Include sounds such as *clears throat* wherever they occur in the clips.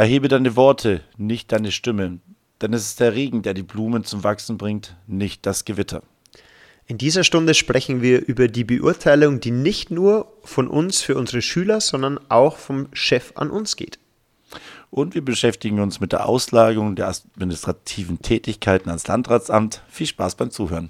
Erhebe deine Worte, nicht deine Stimme, denn es ist der Regen, der die Blumen zum Wachsen bringt, nicht das Gewitter. In dieser Stunde sprechen wir über die Beurteilung, die nicht nur von uns für unsere Schüler, sondern auch vom Chef an uns geht. Und wir beschäftigen uns mit der Auslagerung der administrativen Tätigkeiten ans Landratsamt. Viel Spaß beim Zuhören.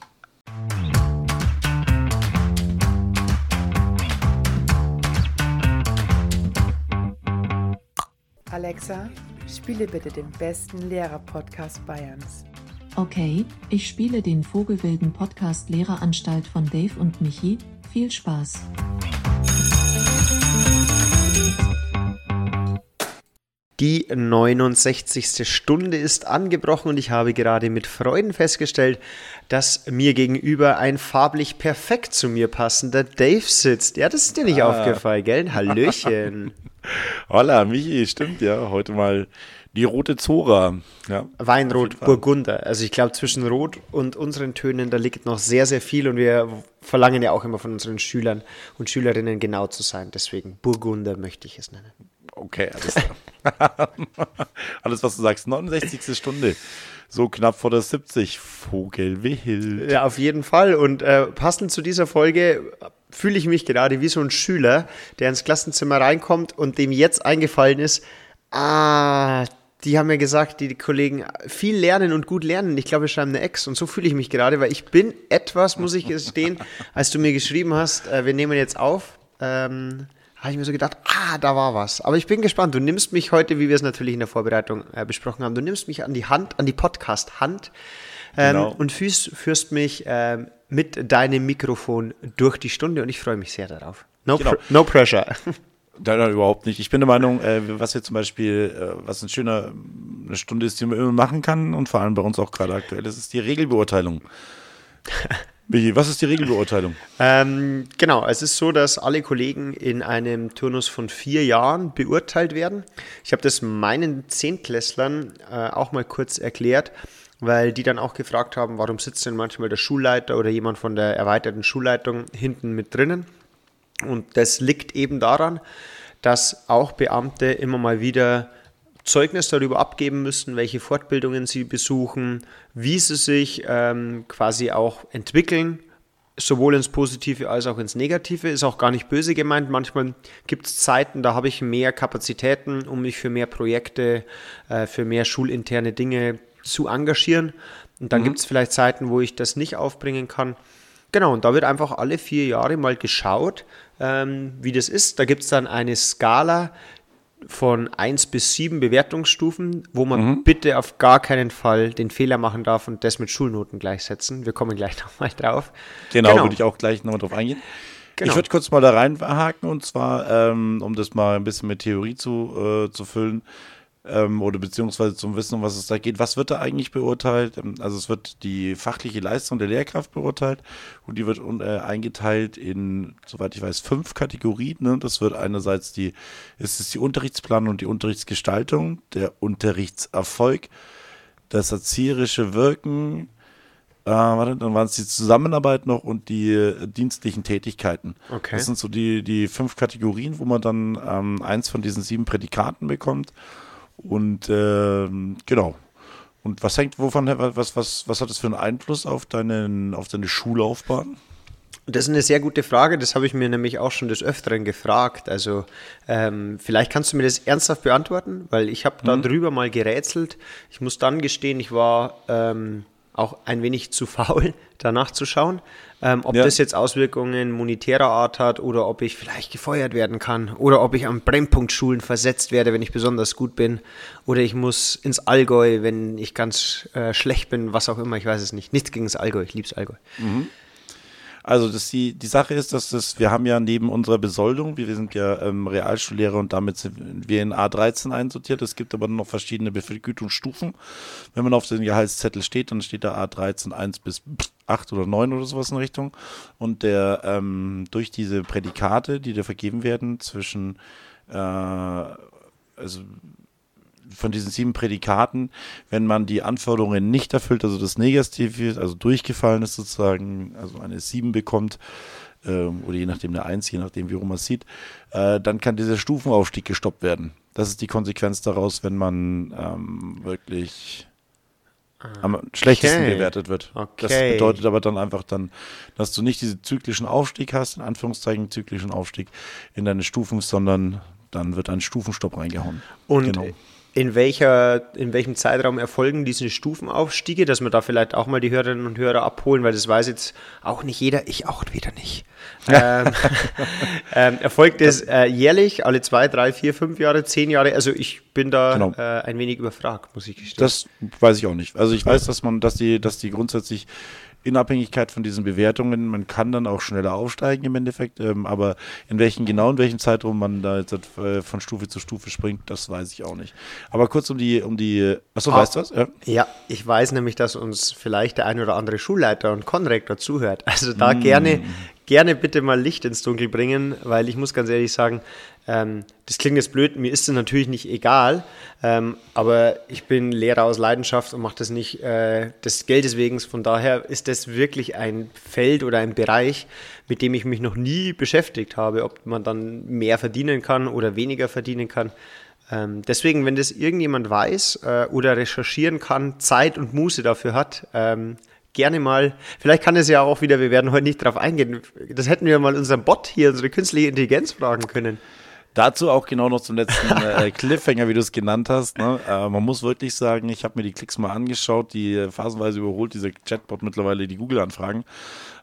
Alexa, spiele bitte den besten Lehrer-Podcast Bayerns. Okay, ich spiele den Vogelwilden Podcast Lehreranstalt von Dave und Michi. Viel Spaß. Die 69. Stunde ist angebrochen und ich habe gerade mit Freuden festgestellt, dass mir gegenüber ein farblich perfekt zu mir passender Dave sitzt. Ja, das ist dir nicht ah. aufgefallen, gell? Hallöchen. *laughs* Holla, Michi, stimmt ja. Heute mal die rote Zora. Ja, Weinrot, Burgunder. Also ich glaube, zwischen Rot und unseren Tönen, da liegt noch sehr, sehr viel und wir verlangen ja auch immer von unseren Schülern und Schülerinnen genau zu sein. Deswegen Burgunder möchte ich es nennen. Okay, alles *laughs* alles, was du sagst. 69. Stunde. So knapp vor der 70. Vogelwild. Ja, auf jeden Fall. Und äh, passend zu dieser Folge fühle ich mich gerade wie so ein Schüler, der ins Klassenzimmer reinkommt und dem jetzt eingefallen ist, ah, die haben mir gesagt, die, die, Kollegen, viel lernen und gut lernen. Ich glaube, wir schreiben eine Ex und so fühle ich mich gerade, weil ich bin etwas, muss ich gestehen, als du mir geschrieben hast, äh, wir nehmen jetzt auf, ähm, habe ich mir so gedacht, ah, da war was. Aber ich bin gespannt. Du nimmst mich heute, wie wir es natürlich in der Vorbereitung äh, besprochen haben, du nimmst mich an die Hand, an die Podcast-Hand ähm, genau. und führst, führst mich ähm, mit deinem Mikrofon durch die Stunde und ich freue mich sehr darauf. No, genau. pr no pressure. *laughs* Nein, nein, überhaupt nicht. Ich bin der Meinung, äh, was wir zum Beispiel, äh, was eine Stunde ist, die man immer machen kann und vor allem bei uns auch gerade aktuell ist, ist die Regelbeurteilung. *laughs* Michi, was ist die Regelbeurteilung? Ähm, genau, es ist so, dass alle Kollegen in einem Turnus von vier Jahren beurteilt werden. Ich habe das meinen Zehntklässlern äh, auch mal kurz erklärt, weil die dann auch gefragt haben, warum sitzt denn manchmal der Schulleiter oder jemand von der erweiterten Schulleitung hinten mit drinnen. Und das liegt eben daran, dass auch Beamte immer mal wieder Zeugnis darüber abgeben müssen, welche Fortbildungen sie besuchen, wie sie sich ähm, quasi auch entwickeln, sowohl ins Positive als auch ins Negative. Ist auch gar nicht böse gemeint. Manchmal gibt es Zeiten, da habe ich mehr Kapazitäten, um mich für mehr Projekte, äh, für mehr schulinterne Dinge zu engagieren. Und dann mhm. gibt es vielleicht Zeiten, wo ich das nicht aufbringen kann. Genau, und da wird einfach alle vier Jahre mal geschaut, ähm, wie das ist. Da gibt es dann eine Skala von 1 bis 7 Bewertungsstufen, wo man mhm. bitte auf gar keinen Fall den Fehler machen darf und das mit Schulnoten gleichsetzen. Wir kommen gleich *laughs* nochmal drauf. Genau, genau. würde ich auch gleich nochmal drauf eingehen. Genau. Ich würde kurz mal da reinhaken und zwar, ähm, um das mal ein bisschen mit Theorie zu, äh, zu füllen ähm, oder beziehungsweise zum Wissen, um was es da geht. Was wird da eigentlich beurteilt? Ähm, also es wird die fachliche Leistung der Lehrkraft beurteilt und die wird äh, eingeteilt in, soweit ich weiß, fünf Kategorien. Ne? Das wird einerseits die, es ist die Unterrichtsplanung und die Unterrichtsgestaltung, der Unterrichtserfolg, das erzieherische Wirken, äh, warte, dann waren es die Zusammenarbeit noch und die äh, dienstlichen Tätigkeiten. Okay. Das sind so die, die fünf Kategorien, wo man dann ähm, eins von diesen sieben Prädikaten bekommt. Und äh, genau. Und was hängt, wovon, was, was, was hat das für einen Einfluss auf, deinen, auf deine Schullaufbahn? Das ist eine sehr gute Frage. Das habe ich mir nämlich auch schon des Öfteren gefragt. Also ähm, vielleicht kannst du mir das ernsthaft beantworten, weil ich habe mhm. drüber mal gerätselt. Ich muss dann gestehen, ich war ähm, auch ein wenig zu faul, *laughs* danach zu schauen. Ähm, ob ja. das jetzt Auswirkungen monetärer Art hat oder ob ich vielleicht gefeuert werden kann oder ob ich am Brennpunktschulen versetzt werde, wenn ich besonders gut bin oder ich muss ins Allgäu, wenn ich ganz äh, schlecht bin, was auch immer, ich weiß es nicht. Nichts gegen das Allgäu, ich liebe das Allgäu. Mhm. Also das die, die Sache ist, dass das, wir haben ja neben unserer Besoldung, wir sind ja ähm, Realschullehrer und damit sind wir in A13 einsortiert. Es gibt aber noch verschiedene Vergütungsstufen. Wenn man auf den Gehaltszettel steht, dann steht da A13 1 bis 8 oder 9 oder sowas in Richtung. Und der ähm, durch diese Prädikate, die da vergeben werden, zwischen äh, also von diesen sieben Prädikaten, wenn man die Anforderungen nicht erfüllt, also das Negative, also durchgefallen ist sozusagen, also eine sieben bekommt, äh, oder je nachdem eine eins, je nachdem wie rum man es sieht, äh, dann kann dieser Stufenaufstieg gestoppt werden. Das ist die Konsequenz daraus, wenn man ähm, wirklich am schlechtesten Okay. bewertet wird. Das Okay. bedeutet aber dann einfach dann, dass du nicht diesen zyklischen Aufstieg hast, in Anführungszeichen zyklischen Aufstieg in deine Stufen, sondern dann wird ein Stufenstopp reingehauen. Und Genau. In, welcher, in welchem Zeitraum erfolgen diese Stufenaufstiege, dass wir da vielleicht auch mal die Hörerinnen und Hörer abholen, weil das weiß jetzt auch nicht jeder, ich auch wieder nicht. *laughs* ähm, *laughs* ähm, erfolgt es äh, jährlich, alle zwei, drei, vier, fünf Jahre, zehn Jahre? Also ich bin da Genau. äh, ein wenig überfragt, muss ich gestehen. Das weiß ich auch nicht. Also ich weiß, dass man, dass die, dass die grundsätzlich in Abhängigkeit von diesen Bewertungen, man kann dann auch schneller aufsteigen im Endeffekt, ähm, aber in welchen genau in welchem Zeitraum man da jetzt äh, von Stufe zu Stufe springt, das weiß ich auch nicht. Aber kurz um die, um die, achso, Ah. weißt du was? Ja. Ja, ich weiß nämlich, dass uns vielleicht der ein oder andere Schulleiter und Konrektor zuhört. Also da Mm. gerne, gerne bitte mal Licht ins Dunkel bringen, weil ich muss ganz ehrlich sagen, ähm, das klingt jetzt blöd, mir ist es natürlich nicht egal, ähm, aber ich bin Lehrer aus Leidenschaft und mache das nicht äh, des Geldes wegen. Von daher ist das wirklich ein Feld oder ein Bereich, mit dem ich mich noch nie beschäftigt habe, ob man dann mehr verdienen kann oder weniger verdienen kann. Ähm, deswegen, wenn das irgendjemand weiß äh, oder recherchieren kann, Zeit und Muße dafür hat, ähm, gerne mal, vielleicht kann es ja auch wieder, wir werden heute nicht drauf eingehen, das hätten wir mal unseren Bot hier, unsere künstliche Intelligenz fragen können. Dazu auch genau noch zum letzten äh, *laughs* Cliffhanger, wie du es genannt hast. Ne? Äh, man muss wirklich sagen, ich habe mir die Klicks mal angeschaut, die äh, phasenweise überholt dieser Chatbot mittlerweile die Google-Anfragen.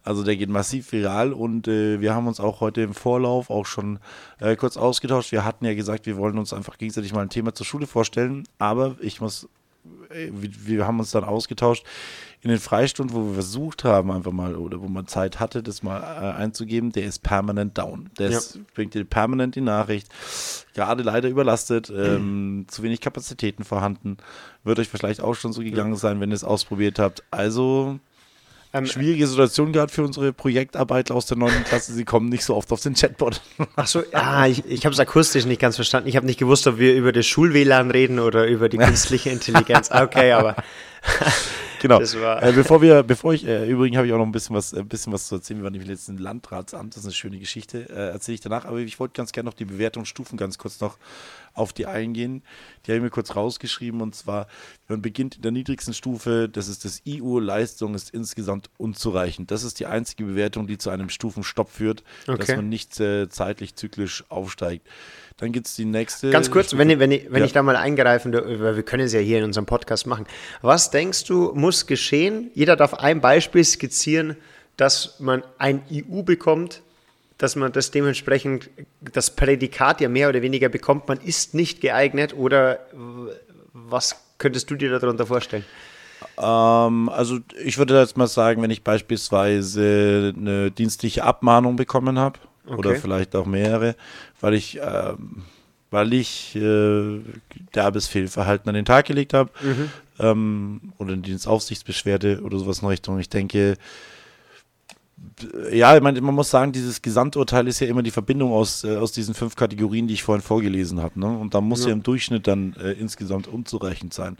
Also der geht massiv viral und äh, wir haben uns auch heute im Vorlauf auch schon äh, kurz ausgetauscht. Wir hatten ja gesagt, wir wollen uns einfach gegenseitig mal ein Thema zur Schule vorstellen, aber ich muss wir haben uns dann ausgetauscht in den Freistunden, wo wir versucht haben, einfach mal, oder wo man Zeit hatte, das mal äh, einzugeben, der ist permanent down. Der Ja. ist, bringt dir permanent die Nachricht, gerade leider überlastet, *clears throat* ähm, zu wenig Kapazitäten vorhanden. Wird euch vielleicht auch schon so gegangen sein, wenn ihr es ausprobiert habt. Also Ähm, schwierige Situation gehabt für unsere Projektarbeiter aus der 9. Klasse. Sie kommen nicht so oft auf den Chatbot. Ach so, *laughs* ah, ich, ich habe es akustisch nicht ganz verstanden. Ich habe nicht gewusst, ob wir über das Schul-WLAN reden oder über die *laughs* künstliche Intelligenz. Ah, Okay, aber *laughs* Genau. Äh, bevor wir, bevor ich, äh, übrigens habe ich auch noch ein bisschen was, ein bisschen was zu erzählen. Wir waren nämlich letzten Landratsamt, das ist eine schöne Geschichte, äh, erzähle ich danach. Aber ich wollte ganz gerne noch die Bewertungsstufen ganz kurz noch auf die eingehen. Die habe ich mir kurz rausgeschrieben und zwar, man beginnt in der niedrigsten Stufe, das ist das IU, Leistung ist insgesamt unzureichend. Das ist die einzige Bewertung, die zu einem Stufenstopp führt, dass Okay. man nicht äh, zeitlich zyklisch aufsteigt. Dann gibt es die nächste. Ganz kurz, Stufe. wenn, ich- wenn, ich, wenn Ja. ich da mal eingreifen darf, weil wir können es ja hier in unserem Podcast machen. Was denkst du, muss geschehen? Jeder darf ein Beispiel skizzieren, dass man ein IU bekommt, dass man das dementsprechend, das Prädikat ja mehr oder weniger bekommt, man ist nicht geeignet oder was könntest du dir darunter vorstellen? Ähm, also ich würde jetzt mal sagen, wenn ich beispielsweise eine dienstliche Abmahnung bekommen habe oder Okay. vielleicht auch mehrere, weil ich, ähm, weil ich äh, derbes Fehlverhalten an den Tag gelegt habe ähm, oder eine Dienstaufsichtsbeschwerde oder sowas in Richtung. Ich denke, ja, ich meine, man muss sagen, dieses Gesamturteil ist ja immer die Verbindung aus, äh, aus diesen fünf Kategorien, die ich vorhin vorgelesen habe. Ne? Und da muss ja. Ja. im Durchschnitt dann äh, insgesamt unzureichend sein,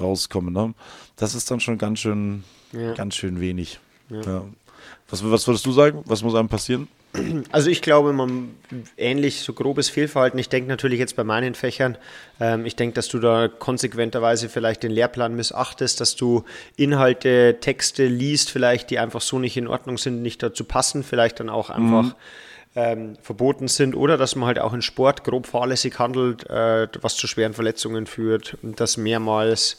rauskommen. Ne? Das ist dann schon ganz schön, Ja. ganz schön wenig. Ja. Was, was würdest du sagen? Was muss einem passieren? Also ich glaube, man ähnlich so grobes Fehlverhalten. Ich denke natürlich jetzt bei meinen Fächern, ähm, ich denke, dass du da konsequenterweise vielleicht den Lehrplan missachtest, dass du Inhalte, Texte liest, vielleicht die einfach so nicht in Ordnung sind, nicht dazu passen, vielleicht dann auch einfach ähm, verboten sind oder dass man halt auch in Sport grob fahrlässig handelt, äh, was zu schweren Verletzungen führt und das mehrmals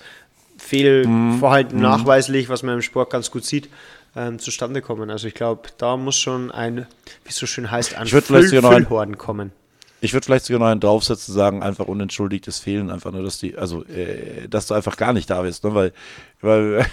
Fehlverhalten nachweislich, was man im Sport ganz gut sieht, ähm, zustande kommen. Also ich glaube, da muss schon ein, wie es so schön heißt, ein Ich ein- Füllhorn kommen. Ich würde vielleicht sogar noch einen draufsetzen, sagen, einfach unentschuldigtes Fehlen, einfach nur, dass die, also, äh, dass du einfach gar nicht da bist, ne? weil, weil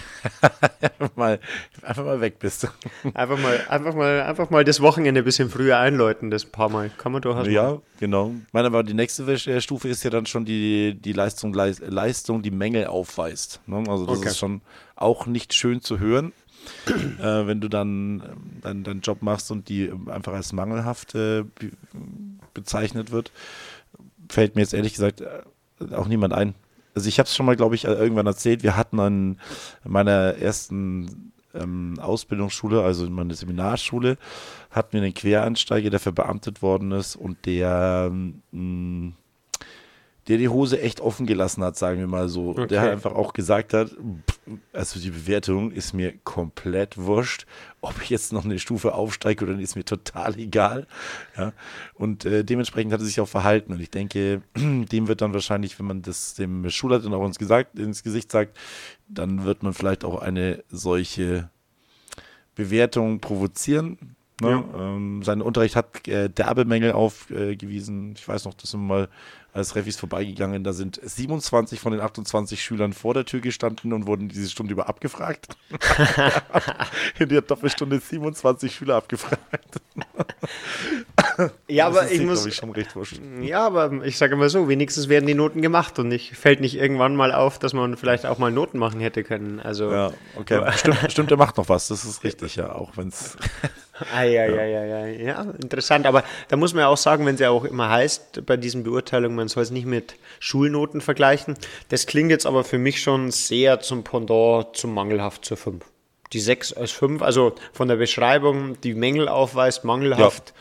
*laughs* einfach, mal, einfach mal weg bist. *laughs* Einfach mal, einfach mal, einfach mal das Wochenende ein bisschen früher einläuten, das ein paar Mal. Kann man durchaus. Ja, genau. Ich meine, aber die nächste äh, Stufe ist ja dann schon die, die Leistung, Leis- Leistung, die Mängel aufweist. Ne? Also das Okay. ist schon auch nicht schön zu hören, äh, wenn du dann deinen deinen Job machst und die einfach als mangelhaft äh, be bezeichnet wird. Fällt mir jetzt ehrlich gesagt äh, auch niemand ein. Also ich habe es schon mal, glaube ich, irgendwann erzählt. Wir hatten an meiner ersten ähm, Ausbildungsschule, also in meiner Seminarschule, hatten wir einen Quereinsteiger, der verbeamtet worden ist und der, ähm, der die Hose echt offen gelassen hat, sagen wir mal so. Okay. Der halt einfach auch gesagt hat, also die Bewertung ist mir komplett wurscht. Ob ich jetzt noch eine Stufe aufsteige oder nicht, ist mir total egal. Ja, und äh, dementsprechend hat er sich auch verhalten. Und ich denke, *clears throat* dem wird dann wahrscheinlich, wenn man das dem Schulleiter auch ins, gesagt, ins Gesicht sagt, dann wird man vielleicht auch eine solche Bewertung provozieren. Ne? Ja. Ähm, sein Unterricht hat äh, derbe Mängel aufgewiesen. ich weiß noch, dass wir mal als Refis vorbeigegangen. Da sind 27 von den 28 Schülern vor der Tür gestanden und wurden diese Stunde über abgefragt. *laughs* In der Doppelstunde 27 Schüler abgefragt. ja, aber ich muss. Ich schon recht ja, aber ich sage immer so: wenigstens werden die Noten gemacht und nicht, fällt nicht irgendwann mal auf, dass man vielleicht auch mal Noten machen hätte können. Also, ja, okay. stimmt, *laughs* stimmt, der macht noch was. Das ist richtig, ja, auch wenn es. *laughs* Ah, ja, ja, ja, ja, ja, interessant. Aber da muss man ja auch sagen, wenn es ja auch immer heißt, bei diesen Beurteilungen, man soll es nicht mit Schulnoten vergleichen. Das klingt jetzt aber für mich schon sehr zum Pendant zum mangelhaft zur 5. Die 6 als 5, also von der Beschreibung, die Mängel aufweist, mangelhaft.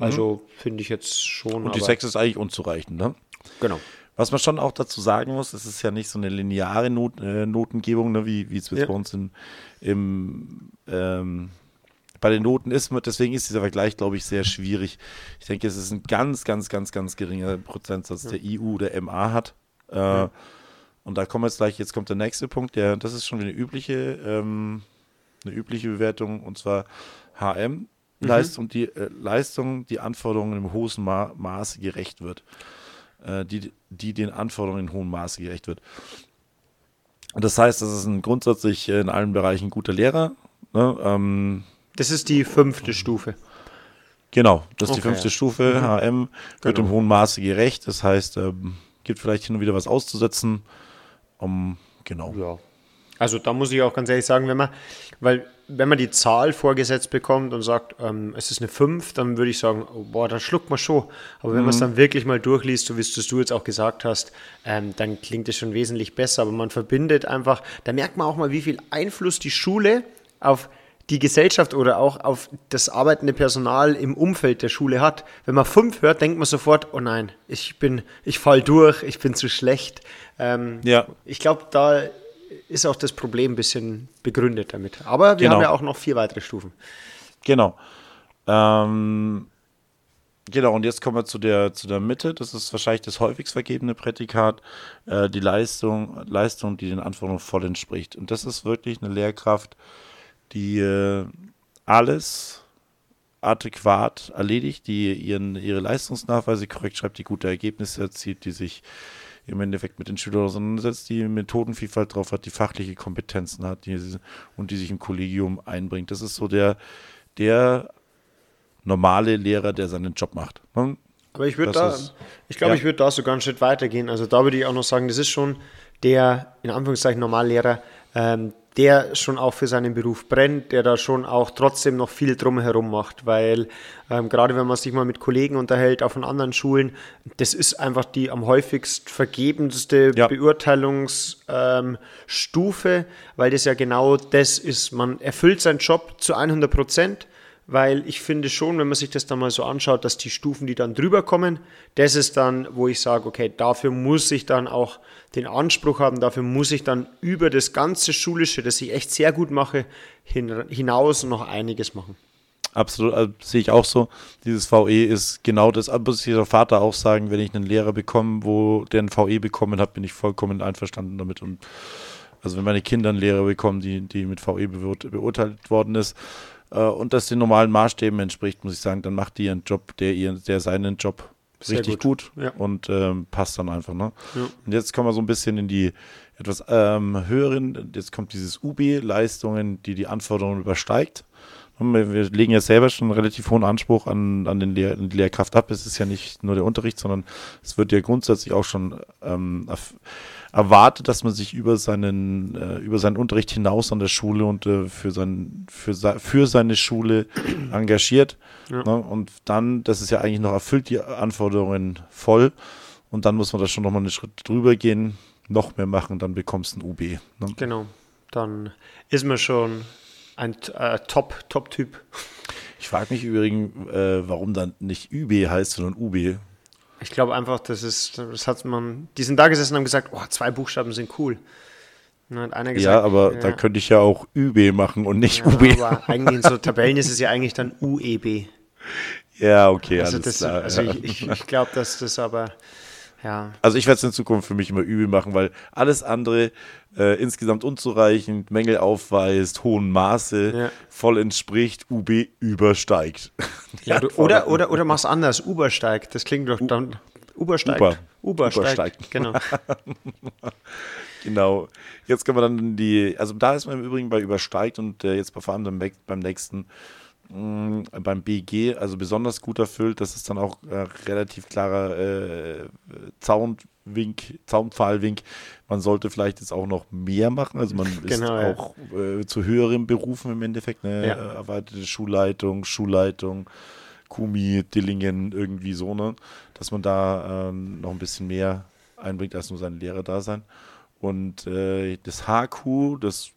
Ja. Also mhm. finde ich jetzt schon. Und die 6 ist eigentlich unzureichend, ne? Genau. Was man schon auch dazu sagen muss, es ist ja nicht so eine lineare Not, äh, Notengebung, ne, wie, wie es ja. bei uns in, im ähm, bei den Noten ist. Deswegen ist dieser Vergleich, glaube ich, sehr schwierig. Ich denke, es ist ein ganz, ganz, ganz, ganz geringer Prozentsatz, der IU oder MA hat. Äh, ja. Und da kommen wir jetzt gleich, jetzt kommt der nächste Punkt, der, das ist schon eine übliche, ähm, eine übliche Bewertung, und zwar HM. Mhm. Leistung, die äh, Leistung, die Anforderungen im hohen Ma Maße gerecht wird. Äh, die, die den Anforderungen in hohem Maße gerecht wird. Das heißt, das ist ein grundsätzlich in allen Bereichen guter Lehrer. Ne? Ähm, das ist die fünfte Stufe. Genau, das ist okay. die fünfte Stufe. Mhm. HM wird genau. im hohen Maße gerecht. Das heißt, ähm, gibt vielleicht hin und wieder was auszusetzen. Um, genau. Ja. Also da muss ich auch ganz ehrlich sagen, wenn man, weil wenn man die Zahl vorgesetzt bekommt und sagt, ähm, es ist eine 5, dann würde ich sagen, oh, boah, dann schluckt man schon. Aber wenn mhm. man es dann wirklich mal durchliest, so wie es du jetzt auch gesagt hast, ähm, dann klingt es schon wesentlich besser. Aber man verbindet einfach, da merkt man auch mal, wie viel Einfluss die Schule auf die Gesellschaft oder auch auf das arbeitende Personal im Umfeld der Schule hat. Wenn man fünf hört, denkt man sofort, oh nein, ich bin, ich fall durch, ich bin zu schlecht. Ähm, ja. Ich glaube, da ist auch das Problem ein bisschen begründet damit. Aber wir genau. haben ja auch noch vier weitere Stufen. Genau. Ähm, genau, und jetzt kommen wir zu der, zu der Mitte. Das ist wahrscheinlich das häufigst vergebene Prädikat, äh, die Leistung, Leistung, die den Anforderungen voll entspricht. Und das ist wirklich eine Lehrkraft, die äh, alles adäquat erledigt, die ihren, ihre Leistungsnachweise korrekt schreibt, die gute Ergebnisse erzielt, die sich im Endeffekt mit den Schülern auseinandersetzt, die Methodenvielfalt drauf hat, die fachliche Kompetenzen hat die, und die sich im Kollegium einbringt. Das ist so der, der normale Lehrer, der seinen Job macht. Ne? Aber ich würde da, ich glaube, ja. ich würde da sogar einen Schritt weiter gehen. Also da würde ich auch noch sagen, das ist schon der, in Anführungszeichen, Normallehrer, ähm, der schon auch für seinen Beruf brennt, der da schon auch trotzdem noch viel drumherum macht, weil ähm, gerade wenn man sich mal mit Kollegen unterhält, auch von anderen Schulen, das ist einfach die am häufigst vergebendste ja. Beurteilungsstufe, ähm, weil das ja genau das ist. Man erfüllt seinen Job zu 100 Prozent weil ich finde schon, wenn man sich das dann mal so anschaut, dass die Stufen, die dann drüber kommen, das ist dann, wo ich sage, okay, dafür muss ich dann auch den Anspruch haben, dafür muss ich dann über das ganze Schulische, das ich echt sehr gut mache, hin, hinaus noch einiges machen. Absolut, also, sehe ich auch so. Dieses VE ist genau das, muss der Vater auch sagen, wenn ich einen Lehrer bekomme, wo der ein VE bekommen hat, bin ich vollkommen einverstanden damit. Und also wenn meine Kinder einen Lehrer bekommen, die, die mit VE beurteilt worden ist, und das den normalen Maßstäben entspricht, muss ich sagen, dann macht die ihren Job, der, ihren, der seinen Job Sehr richtig gut, gut ja. und ähm, passt dann einfach. Ne? Ja. Und jetzt kommen wir so ein bisschen in die etwas ähm, höheren, jetzt kommt dieses UB-Leistungen, die die Anforderungen übersteigt. Wir legen ja selber schon einen relativ hohen Anspruch an, an, den Lehr an die Lehrkraft ab. Es ist ja nicht nur der Unterricht, sondern es wird ja grundsätzlich auch schon ähm, erwartet, dass man sich über seinen, äh, über seinen Unterricht hinaus an der Schule und äh, für, sein, für, für seine Schule *clears throat* engagiert. Ja. Ne? Und dann, das ist ja eigentlich noch erfüllt, die Anforderungen voll. Und dann muss man da schon nochmal einen Schritt drüber gehen, noch mehr machen, dann bekommst du ein UB. Ne? Genau. Dann ist man schon ein äh, Top, Top-Typ. Ich frage mich übrigens, äh, warum dann nicht UB heißt, sondern UB. Ich glaube einfach, das ist, das hat man, die sind da gesessen und haben gesagt, oh, zwei Buchstaben sind cool. Gesagt, ja, aber ja. da könnte ich ja auch ÜB machen und nicht ja, UB. Aber eigentlich in so Tabellen ist es ja eigentlich dann UEB. Ja, okay, also alles das, klar. Also ich, ich, ich glaube, dass das aber, ja. Also ich werde es in Zukunft für mich immer übel machen, weil alles andere äh, insgesamt unzureichend, Mängel aufweist, hohen Maße, ja. voll entspricht, UB übersteigt. Ja, du, oder, oder, oder mach's anders, übersteigt. Das klingt doch dann. Ubersteigt. Uber. Ubersteigt. Übersteigt. Genau. *laughs* genau. Jetzt können wir dann die, also da ist man im Übrigen bei übersteigt und äh, jetzt vor allem beim nächsten mh, beim BG also besonders gut erfüllt. Das ist dann auch äh, relativ klarer äh, Zaunwink, Zaunpfahlwink. Man sollte vielleicht jetzt auch noch mehr machen. Also man ist genau, auch äh, zu höheren Berufen im Endeffekt. Ne? Ja. Erweiterte Schulleitung, Schulleitung. Kumi, Dillingen, irgendwie so, ne? Dass man da ähm, noch ein bisschen mehr einbringt als nur sein Lehrerdasein. Und äh, das HQ, das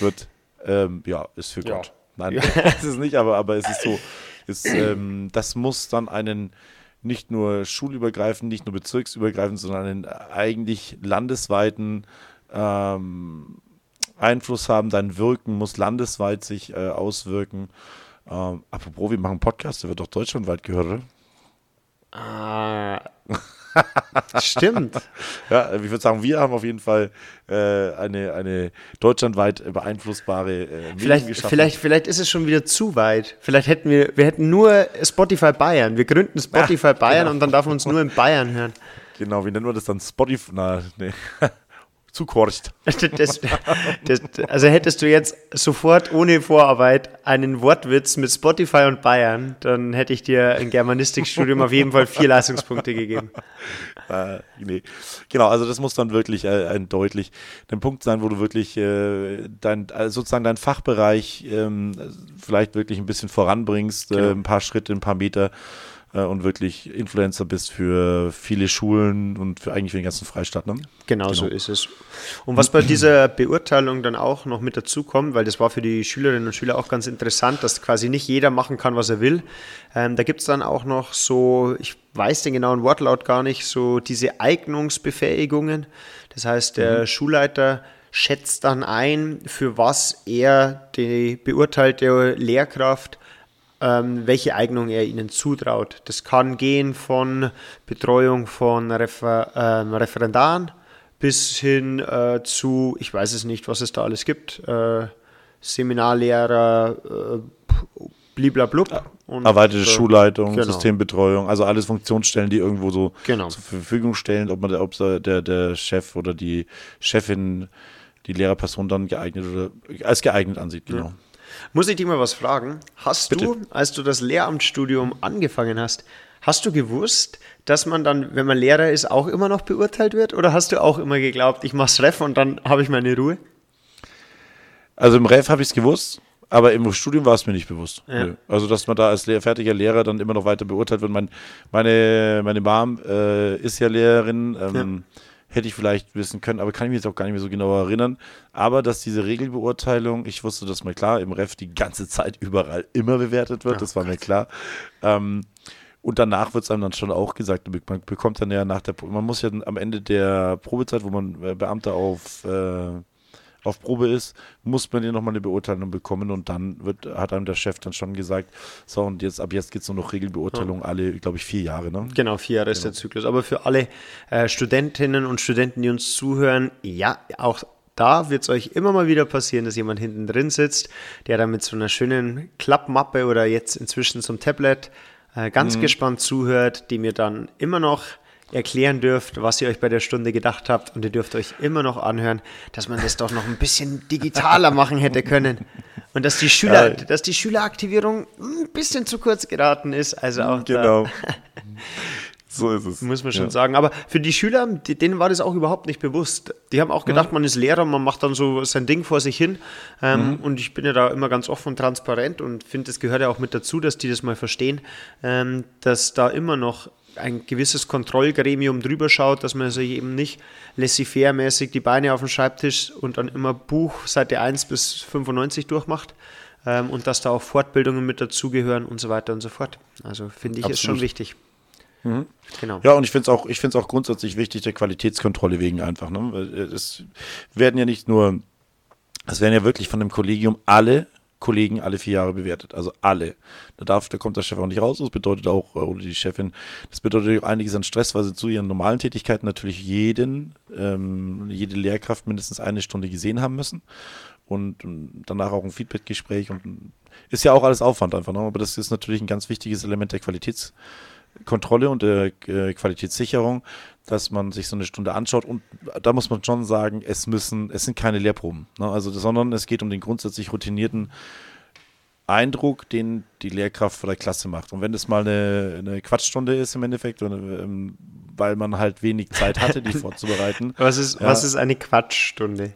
wird, ähm, ja, ist für ja. Gott. Nein, *laughs* ist es nicht, aber, aber es ist so, ist, ähm, das muss dann einen nicht nur schulübergreifend, nicht nur bezirksübergreifend, sondern einen eigentlich landesweiten ähm, Einfluss haben. Dein Wirken muss landesweit sich äh, auswirken. Ähm, apropos, wir machen Podcast, der wird doch deutschlandweit gehört, oder? Ah, Stimmt. *laughs* ja, ich würde sagen, wir haben auf jeden Fall äh, eine, eine deutschlandweit beeinflussbare äh, vielleicht, geschaffen. Vielleicht, vielleicht ist es schon wieder zu weit. Vielleicht hätten wir, wir hätten nur Spotify Bayern. Wir gründen Spotify Bayern genau. und dann darf man uns nur in Bayern hören. Genau, wie nennen wir das dann? Spotify? Na, nee. *laughs* zukorcht. Das, das, also hättest du jetzt sofort ohne Vorarbeit einen Wortwitz mit Spotify und Bayern, dann hätte ich dir ein Germanistikstudium auf jeden Fall vier Leistungspunkte gegeben. *laughs* Äh, nee. Genau, also das muss dann wirklich äh, ein deutlich ein Punkt sein, wo du wirklich äh, dein, also sozusagen deinen Fachbereich ähm, vielleicht wirklich ein bisschen voranbringst, genau. ein paar Schritte, ein paar Meter äh, und wirklich Influencer bist für viele Schulen und für eigentlich für den ganzen Freistaat. Ne? Genau, genau, so ist es. Und was bei dieser *clears throat* Beurteilung dann auch noch mit dazu kommt, weil das war für die Schülerinnen und Schüler auch ganz interessant, dass quasi nicht jeder machen kann, was er will. Ähm, da gibt es dann auch noch so, ich weiß den genauen Wortlaut gar nicht, so diese Eignungsbefähigungen. Das heißt, der mhm. Schulleiter schätzt dann ein, für was er die beurteilte Lehrkraft welche Eignung er ihnen zutraut. Das kann gehen von Betreuung von Refer ähm, Referendaren bis hin äh, zu, ich weiß es nicht, was es da alles gibt, äh, Seminarlehrer, äh, bliblablub. Und, Erweiterte äh, Schulleitung, genau. Systembetreuung, also alles Funktionsstellen, die irgendwo so genau. zur Verfügung stellen, ob man ob der, der Chef oder die Chefin die Lehrerperson dann geeignet oder als geeignet ansieht, genau. Ja. Muss ich dich mal was fragen? Hast Bitte. du, als du das Lehramtsstudium angefangen hast, hast du gewusst, dass man dann, wenn man Lehrer ist, auch immer noch beurteilt wird? Oder hast du auch immer geglaubt, ich mach's Ref und dann habe ich meine Ruhe? Also im Ref habe ich es gewusst, aber im Studium war es mir nicht bewusst. Ja. Also, dass man da als lehr fertiger Lehrer dann immer noch weiter beurteilt wird. Mein, meine, meine Mom äh, ist ja Lehrerin. Ähm, ja hätte ich vielleicht wissen können, aber kann ich mich jetzt auch gar nicht mehr so genau erinnern. Aber dass diese Regelbeurteilung, ich wusste das mal klar, im Ref die ganze Zeit *laughs* überall immer bewertet wird, ja, das war mir klar. Ähm, und danach wird es einem dann schon auch gesagt, man bekommt dann ja nach der, man muss ja am Ende der Probezeit, wo man äh, Beamter auf äh, auf Probe ist, muss man hier nochmal eine Beurteilung bekommen und dann wird, hat einem der Chef dann schon gesagt, so und jetzt ab jetzt geht es nur noch Regelbeurteilung, ja. alle, glaube ich, vier Jahre. Ne? Genau, vier Jahre genau. ist der Zyklus. Aber für alle äh, Studentinnen und Studenten, die uns zuhören, ja, auch da wird es euch immer mal wieder passieren, dass jemand hinten drin sitzt, der dann mit so einer schönen Klappmappe oder jetzt inzwischen zum Tablet äh, ganz mhm. gespannt zuhört, die mir dann immer noch erklären dürft, was ihr euch bei der Stunde gedacht habt. Und ihr dürft euch immer noch anhören, dass man das doch noch ein bisschen digitaler *laughs* machen hätte können. Und dass die Schüler, dass die Schüleraktivierung ein bisschen zu kurz geraten ist. Also auch genau. *laughs* so ist es. Muss man schon ja. sagen. Aber für die Schüler, denen war das auch überhaupt nicht bewusst. Die haben auch gedacht, mhm. man ist Lehrer, man macht dann so sein Ding vor sich hin. Ähm, mhm. Und ich bin ja da immer ganz offen und transparent und finde, es gehört ja auch mit dazu, dass die das mal verstehen, ähm, dass da immer noch ein gewisses Kontrollgremium drüber schaut, dass man sich eben nicht laissez-faire-mäßig die Beine auf den Schreibtisch und dann immer Buch Seite 1 bis 95 durchmacht ähm, und dass da auch Fortbildungen mit dazugehören und so weiter und so fort. Also finde ich, Absolut. ist schon wichtig. Mhm. Genau. Ja, und ich finde es auch, auch grundsätzlich wichtig, der Qualitätskontrolle wegen einfach. Ne? Es werden ja nicht nur, es werden ja wirklich von dem Kollegium alle Kollegen alle vier Jahre bewertet. Also alle. Da darf, da kommt der Chef auch nicht raus. Das bedeutet auch, äh, oder die Chefin, das bedeutet auch einiges an Stress, weil sie zu ihren normalen Tätigkeiten natürlich jeden, ähm, jede Lehrkraft mindestens eine Stunde gesehen haben müssen. Und, und danach auch ein Feedbackgespräch und ist ja auch alles Aufwand einfach. Ne? Aber das ist natürlich ein ganz wichtiges Element der Qualitätskontrolle und der äh, Qualitätssicherung, dass man sich so eine Stunde anschaut und da muss man schon sagen, es müssen, es sind keine Lehrproben, ne? also, sondern es geht um den grundsätzlich routinierten Eindruck, den die Lehrkraft vor der Klasse macht. Und wenn das mal eine, eine Quatschstunde ist im Endeffekt, ähm, weil man halt wenig Zeit hatte, die *laughs* vorzubereiten. Was ist, ja, was ist eine Quatschstunde?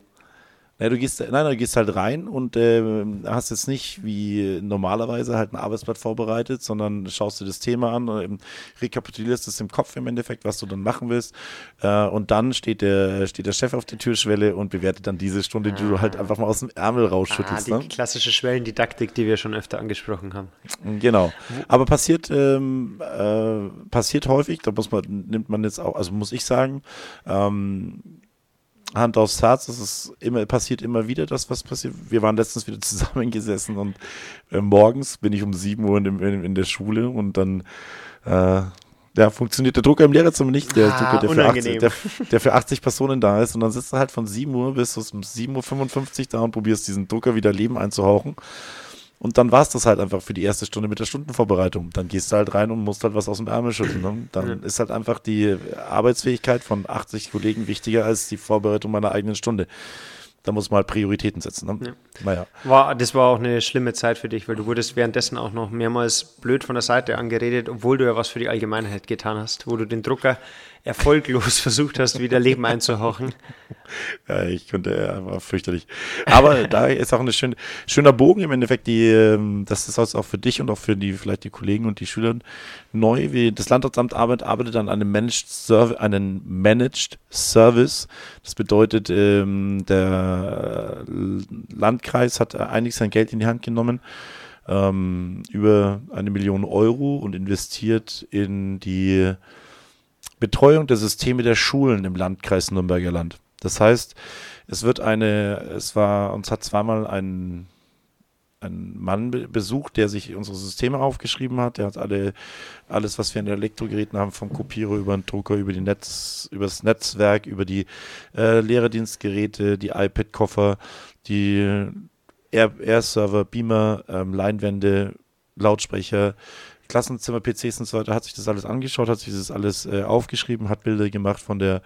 Ja, du gehst, nein, du gehst halt rein und äh, hast jetzt nicht wie normalerweise halt ein Arbeitsblatt vorbereitet, sondern schaust dir das Thema an, und, ähm, rekapitulierst es im Kopf im Endeffekt, was du dann machen willst. Äh, und dann steht der, steht der Chef auf der Türschwelle und bewertet dann diese Stunde, die du halt einfach mal aus dem Ärmel rausschüttelst. Ah, die ne? klassische Schwellendidaktik, die wir schon öfter angesprochen haben. Genau. Aber passiert, ähm, äh, passiert häufig, da muss man, nimmt man jetzt auch, also muss ich sagen, ähm, Hand aufs Herz, es ist immer, passiert immer wieder das, was passiert. Wir waren letztens wieder *laughs* zusammengesessen und äh, morgens bin ich um 7 Uhr in, in, in der Schule und dann äh, ja, funktioniert der Drucker im Lehrerzimmer nicht, der, ah, Drucker, der, für 80, der, der, für 80, Personen da ist. Und dann sitzt du halt von 7 Uhr bis um 7.55 Uhr da und probierst diesen Drucker wieder Leben einzuhauchen. Und dann war es das halt einfach für die erste Stunde mit der Stundenvorbereitung. Dann gehst du halt rein und musst halt was aus dem Ärmel schütteln. Ne? Dann ist halt einfach die Arbeitsfähigkeit von 80 Kollegen wichtiger als die Vorbereitung meiner eigenen Stunde. Da muss man halt Prioritäten setzen. Ne? Ja. Naja. War, das war auch eine schlimme Zeit für dich, weil du wurdest währenddessen auch noch mehrmals blöd von der Seite angeredet, obwohl du ja was für die Allgemeinheit getan hast, wo du den Drucker erfolglos *laughs* versucht hast, wieder Leben einzuhauchen. *laughs* Ja, ich könnte einfach fürchterlich. Aber *laughs* da ist auch ein schön, schöner Bogen im Endeffekt, die, ähm, das ist auch für dich und auch für die, vielleicht die Kollegen und die Schüler neu, wie das Landratsamt arbeitet, arbeitet an einem Managed Service, einen Managed Service. Das bedeutet, ähm, der Landkreis hat einiges an Geld in die Hand genommen, ähm, über eine Million Euro und investiert in die Betreuung der Systeme der Schulen im Landkreis Nürnberger Land. Das heißt, es wird eine, es war, uns hat zweimal ein, ein Mann besucht, der sich unsere Systeme aufgeschrieben hat. Der hat alle, alles, was wir in den Elektrogeräten haben, vom Kopierer über den Drucker, über die Netz, über das Netzwerk, über die äh, Lehrerdienstgeräte, die iPad-Koffer, die Air-Server, Beamer, ähm, Leinwände, Lautsprecher, Klassenzimmer, PCs und so weiter, hat sich das alles angeschaut, hat sich das alles äh, aufgeschrieben, hat Bilder gemacht von der,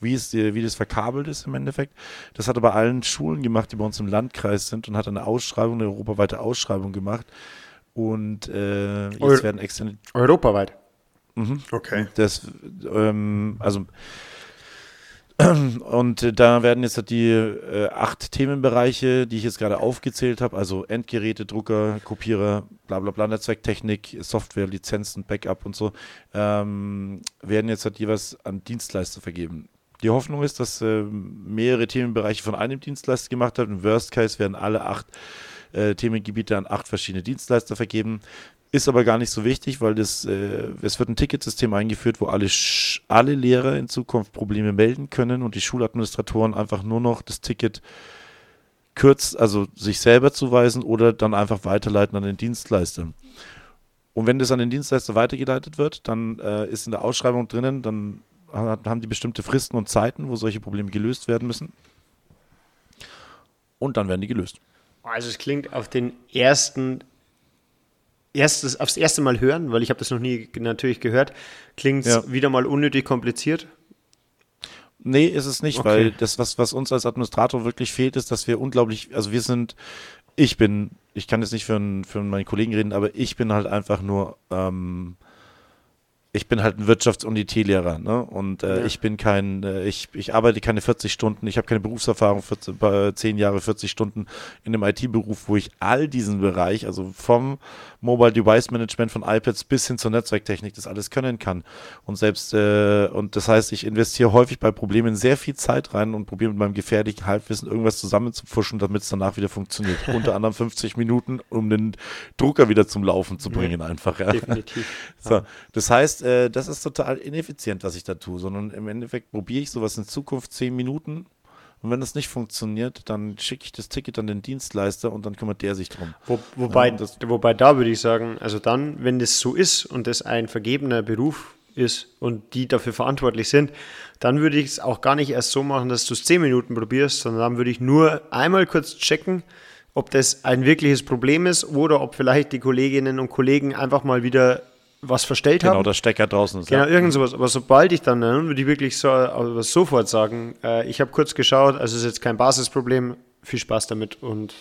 wie, es, wie das verkabelt ist im Endeffekt. Das hat er bei allen Schulen gemacht, die bei uns im Landkreis sind und hat eine Ausschreibung, eine europaweite Ausschreibung gemacht. Und äh, jetzt Eu werden extra. Europaweit? Mhm. Okay. Das, ähm, also und äh, da werden jetzt die äh, acht Themenbereiche, die ich jetzt gerade aufgezählt habe, also Endgeräte, Drucker, Kopierer, bla bla bla, Netzwerktechnik, Software, Lizenzen, Backup und so, ähm, werden jetzt halt jeweils an Dienstleister vergeben. Die Hoffnung ist, dass äh, mehrere Themenbereiche von einem Dienstleister gemacht werden. Im Worst Case werden alle acht äh, Themengebiete an acht verschiedene Dienstleister vergeben. Ist aber gar nicht so wichtig, weil das, äh, es wird ein Ticketsystem eingeführt, wo alle, alle Lehrer in Zukunft Probleme melden können und die Schuladministratoren einfach nur noch das Ticket kürzt, also sich selber zuweisen oder dann einfach weiterleiten an den Dienstleister. Und wenn das an den Dienstleister weitergeleitet wird, dann äh, ist in der Ausschreibung drinnen, dann haben die bestimmte Fristen und Zeiten, wo solche Probleme gelöst werden müssen. Und dann werden die gelöst. Also es klingt auf den ersten erstes, aufs erste Mal hören, weil ich habe das noch nie natürlich gehört, klingt ja. wieder mal unnötig kompliziert. Nee, ist es nicht, okay. weil das, was, was uns als Administrator wirklich fehlt, ist, dass wir unglaublich, also wir sind, ich bin, ich kann jetzt nicht für, für meine Kollegen reden, aber ich bin halt einfach nur ähm, ich bin halt ein Wirtschafts- und IT-Lehrer, ne? Und äh, ja. ich bin kein, äh, ich, ich arbeite keine 40 Stunden, ich habe keine Berufserfahrung, 14, äh, 10 Jahre, 40 Stunden in einem IT-Beruf, wo ich all diesen Bereich, also vom Mobile Device Management von iPads bis hin zur Netzwerktechnik, das alles können kann. Und selbst, äh, und das heißt, ich investiere häufig bei Problemen sehr viel Zeit rein und probiere mit meinem gefährlichen Halbwissen irgendwas zusammenzupfuschen, damit es danach wieder funktioniert. *laughs* Unter anderem 50 Minuten, um den Drucker wieder zum Laufen zu bringen, ja, einfach. Ja. Definitiv. *laughs* So, das heißt, äh, das ist total ineffizient, was ich da tue, sondern im Endeffekt probiere ich sowas in Zukunft zehn Minuten und wenn das nicht funktioniert, dann schicke ich das Ticket an den Dienstleister und dann kümmert der sich drum. Wo, wobei, ja, wobei da würde ich sagen, also dann, wenn das so ist und das ein vergebener Beruf ist und die dafür verantwortlich sind, dann würde ich es auch gar nicht erst so machen, dass du es zehn Minuten probierst, sondern dann würde ich nur einmal kurz checken, ob das ein wirkliches Problem ist oder ob vielleicht die Kolleginnen und Kollegen einfach mal wieder was verstellt genau, haben. Genau, der Stecker draußen ist. Genau, ja. irgend sowas. Aber sobald ich dann, dann würde ich wirklich so, also sofort sagen, äh, ich habe kurz geschaut, also ist jetzt kein Basisproblem, viel Spaß damit und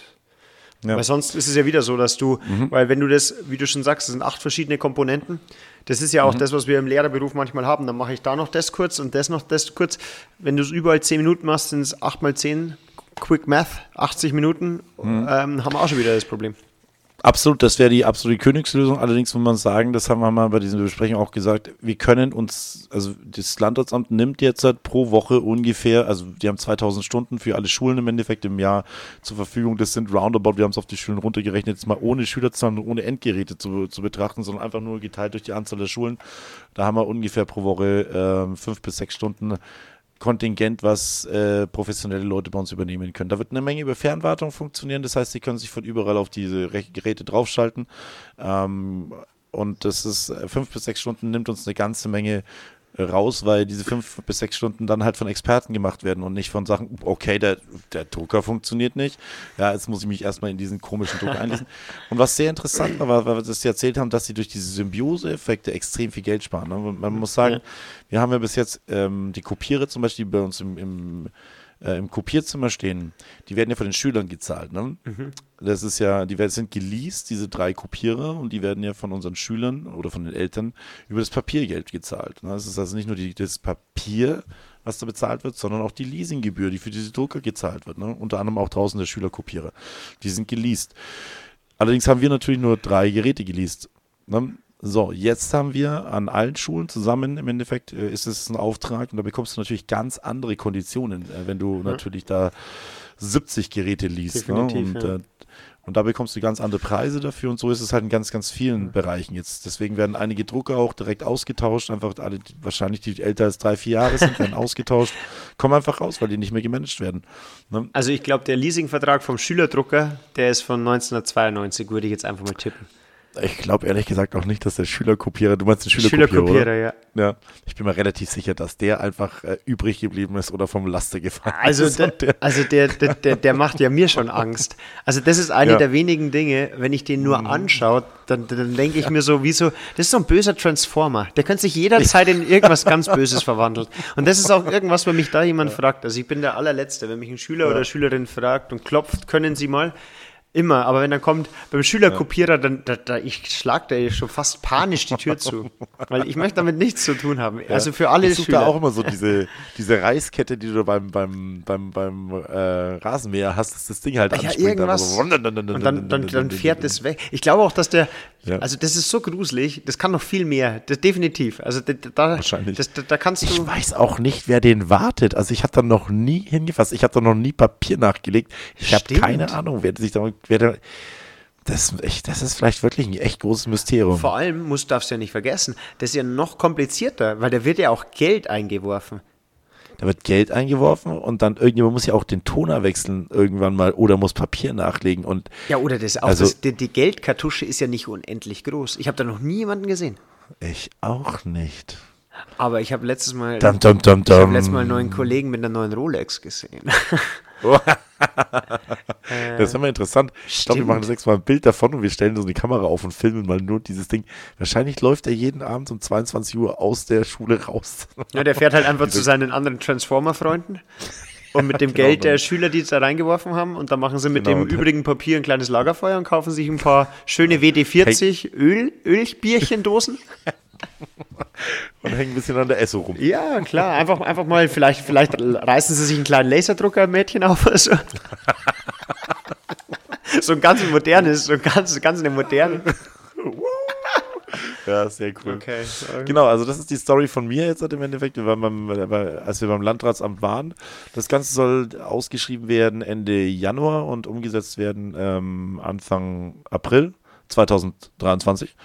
ja. Weil sonst ist es ja wieder so, dass du, mhm. weil wenn du das, wie du schon sagst, das sind acht verschiedene Komponenten. Das ist ja auch mhm. das, was wir im Lehrerberuf manchmal haben. Dann mache ich da noch das kurz und das noch das kurz. Wenn du es überall zehn Minuten machst, sind es acht mal zehn Quick Math, 80 Minuten, mhm. ähm, haben wir auch schon wieder das Problem. Absolut, das wäre die absolute Königslösung. Allerdings muss man sagen, das haben wir mal bei dieser Besprechung auch gesagt, wir können uns, also das Landratsamt nimmt jetzt halt pro Woche ungefähr, also die haben 2000 Stunden für alle Schulen im Endeffekt im Jahr zur Verfügung. Das sind roundabout, wir haben es auf die Schulen runtergerechnet, jetzt mal ohne Schülerzahlen und ohne Endgeräte zu, zu betrachten, sondern einfach nur geteilt durch die Anzahl der Schulen. Da haben wir ungefähr pro Woche äh, fünf bis sechs Stunden Kontingent, was äh, professionelle Leute bei uns übernehmen können. Da wird eine Menge über Fernwartung funktionieren, das heißt, sie können sich von überall auf diese Geräte draufschalten. Ähm, und das ist äh, fünf bis sechs Stunden nimmt uns eine ganze Menge raus, weil diese fünf bis sechs Stunden dann halt von Experten gemacht werden und nicht von Sachen, okay, der, der Drucker funktioniert nicht. Ja, jetzt muss ich mich erstmal in diesen komischen Drucker einlesen. *laughs* Und was sehr interessant war, war, weil wir das erzählt haben, dass sie durch diese Symbiose-Effekte extrem viel Geld sparen. Ne? Man muss sagen, wir haben ja bis jetzt ähm, die Kopiere zum Beispiel bei uns im, im äh, im Kopierzimmer stehen, die werden ja von den Schülern gezahlt. Ne? Mhm. Das ist ja, die sind geleast, diese drei Kopierer, und die werden ja von unseren Schülern oder von den Eltern über das Papiergeld gezahlt. Ne? Das ist also nicht nur die, das Papier, was da bezahlt wird, sondern auch die Leasinggebühr, die für diese Drucker gezahlt wird. Ne? Unter anderem auch tausende Schülerkopierer. Die sind geleast. Allerdings haben wir natürlich nur drei Geräte geleast. Ne? So, jetzt haben wir an allen Schulen zusammen, im Endeffekt äh, ist es ein Auftrag und da bekommst du natürlich ganz andere Konditionen, äh, wenn du ja. natürlich da 70 Geräte liest. Ne? Und, ja. äh, und da bekommst du ganz andere Preise dafür und so ist es halt in ganz, ganz vielen ja. Bereichen jetzt. Deswegen werden einige Drucker auch direkt ausgetauscht, einfach alle, die, wahrscheinlich die älter als drei, vier Jahre sind, werden *laughs* ausgetauscht, kommen einfach raus, weil die nicht mehr gemanagt werden. Ne? Also ich glaube, der Leasingvertrag vom Schülerdrucker, der ist von 1992, würde ich jetzt einfach mal tippen. Ich glaube ehrlich gesagt auch nicht, dass der Schülerkopierer, du meinst den Schülerkopierer, Schülerkopierer ja. ja. Ich bin mir relativ sicher, dass der einfach äh, übrig geblieben ist oder vom Laster gefallen also ist. Der, also der, der, der, der, macht ja mir schon Angst. Also das ist eine ja. der wenigen Dinge, wenn ich den nur mhm. anschaue, dann, dann denke ich mir so, wieso, das ist so ein böser Transformer. Der könnte sich jederzeit in irgendwas ganz Böses verwandeln. *laughs* Und das ist auch irgendwas, wenn mich da jemand ja. fragt. Also ich bin der allerletzte, wenn mich ein Schüler oder Schülerin fragt und klopft, können Sie mal, Immer, aber wenn dann kommt beim Schülerkopierer, dann da, da, ich schlag da schon fast panisch die Tür zu, weil ich möchte damit nichts zu tun haben. Ja. Also für alle ich Schüler. da auch immer so diese, diese Reiskette, die du beim, beim, beim, beim äh, Rasenmäher hast, dass das Ding halt ja, irgendwas. und dann, dann, dann fährt es weg. Ich glaube auch, dass der, ja. also das ist so gruselig, das kann noch viel mehr, das, definitiv. Also da, Wahrscheinlich. Das, da, da kannst du. Ich weiß auch nicht, wer den wartet. Also ich habe da noch nie hingefasst. Ich habe da noch nie Papier nachgelegt. Ich habe keine Ahnung, wer sich da werde, das, echt, das ist vielleicht wirklich ein echt großes Mysterium. Vor allem muss, darfst du ja nicht vergessen, das ist ja noch komplizierter, weil da wird ja auch Geld eingeworfen. Da wird Geld eingeworfen und dann irgendjemand muss ja auch den Toner wechseln irgendwann mal oder muss Papier nachlegen und ja oder das auch also, das, die, die, Geldkartusche ist ja nicht unendlich groß. Ich habe da noch nie jemanden gesehen. Ich auch nicht. Aber ich habe letztes Mal dum, dum, dum, ich habe letztes Mal einen neuen Kollegen mit einer neuen Rolex gesehen. *laughs* *laughs* das ist immer interessant. Ich glaube, wir machen das nächste Mal ein Bild davon und wir stellen so die Kamera auf und filmen mal nur dieses Ding. Wahrscheinlich läuft er jeden Abend um 22 Uhr aus der Schule raus. Ja, der fährt halt einfach *laughs* zu seinen anderen Transformer-Freunden. Und mit dem *laughs* genau, Geld der Schüler, die es da reingeworfen haben, und dann machen sie mit genau, dem übrigen Papier ein kleines Lagerfeuer und kaufen sich ein paar schöne WD-40 Öl, Ölbierchendosen. *laughs* Und hängen ein bisschen an der Esso rum. Ja, klar. Einfach, einfach mal, vielleicht, vielleicht reißen sie sich einen kleinen Laserdrucker-Mädchen auf oder so. so ein ganz modernes, so ein ganz, ganz eine moderne. Ja, sehr cool. Okay, genau, also das ist die Story von mir jetzt im Endeffekt. Wir waren beim, als wir beim Landratsamt waren. Das Ganze soll ausgeschrieben werden Ende Januar und umgesetzt werden ähm, Anfang April 2023.